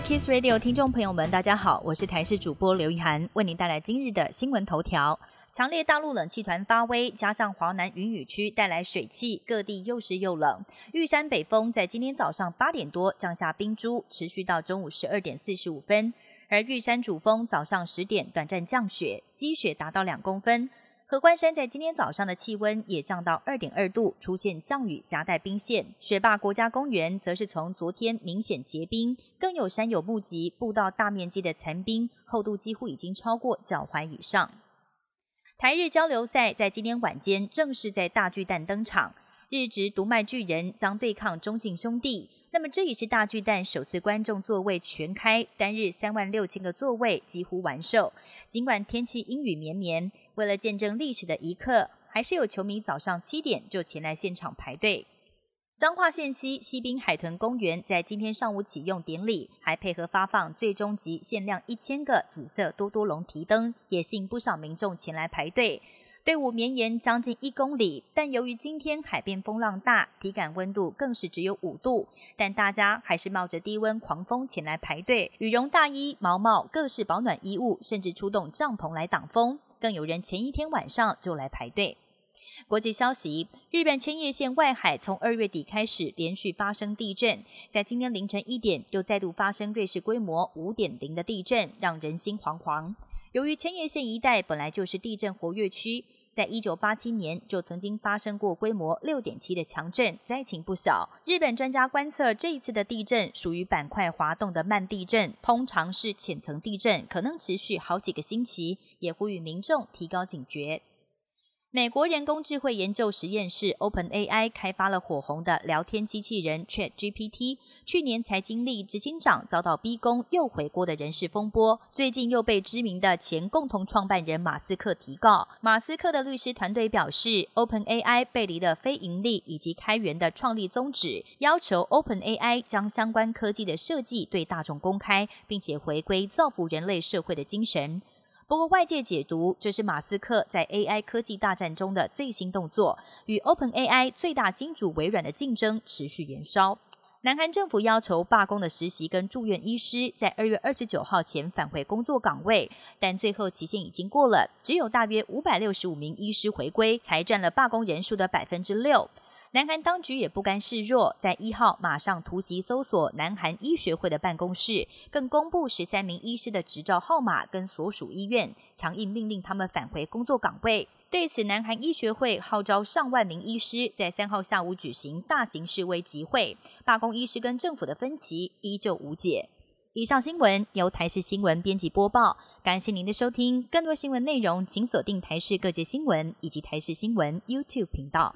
Kiss Radio 听众朋友们，大家好，我是台视主播刘一涵，为您带来今日的新闻头条。强烈大陆冷气团发威，加上华南云雨区带来水汽，各地又湿又冷。玉山北风在今天早上八点多降下冰珠，持续到中午十二点四十五分。而玉山主峰早上十点短暂降雪，积雪达到两公分。合欢山在今天早上的气温也降到二点二度，出现降雨夹带冰线。雪霸国家公园则是从昨天明显结冰，更有山友目击步道大面积的残冰，厚度几乎已经超过脚踝以上。台日交流赛在今天晚间正式在大巨蛋登场，日职独卖巨人将对抗中信兄弟。那么这也是大巨蛋首次观众座位全开，单日三万六千个座位几乎完售。尽管天气阴雨绵绵，为了见证历史的一刻，还是有球迷早上七点就前来现场排队。彰化县西西滨海豚公园在今天上午启用典礼，还配合发放最终级限量一千个紫色多多龙提灯，也吸引不少民众前来排队。队伍绵延将近一公里，但由于今天海边风浪大，体感温度更是只有五度，但大家还是冒着低温狂风前来排队，羽绒大衣、毛帽、各式保暖衣物，甚至出动帐篷来挡风，更有人前一天晚上就来排队。国际消息：日本千叶县外海从二月底开始连续发生地震，在今天凌晨一点又再度发生瑞士规模五点零的地震，让人心惶惶。由于千叶县一带本来就是地震活跃区，在一九八七年就曾经发生过规模六点七的强震，灾情不小。日本专家观测这一次的地震属于板块滑动的慢地震，通常是浅层地震，可能持续好几个星期，也呼吁民众提高警觉。美国人工智慧研究实验室 OpenAI 开发了火红的聊天机器人 ChatGPT，去年才经历执行长遭到逼宫又回国的人事风波，最近又被知名的前共同创办人马斯克提告。马斯克的律师团队表示，OpenAI 背离了非盈利以及开源的创立宗旨，要求 OpenAI 将相关科技的设计对大众公开，并且回归造福人类社会的精神。不过，外界解读这是马斯克在 AI 科技大战中的最新动作，与 OpenAI 最大金主微软的竞争持续延烧。南韩政府要求罢工的实习跟住院医师在二月二十九号前返回工作岗位，但最后期限已经过了，只有大约五百六十五名医师回归，才占了罢工人数的百分之六。南韩当局也不甘示弱，在一号马上突袭搜索南韩医学会的办公室，更公布十三名医师的执照号码跟所属医院，强硬命令他们返回工作岗位。对此，南韩医学会号召上万名医师在三号下午举行大型示威集会，罢工医师跟政府的分歧依旧无解。以上新闻由台视新闻编辑播报，感谢您的收听。更多新闻内容，请锁定台视各界新闻以及台视新闻 YouTube 频道。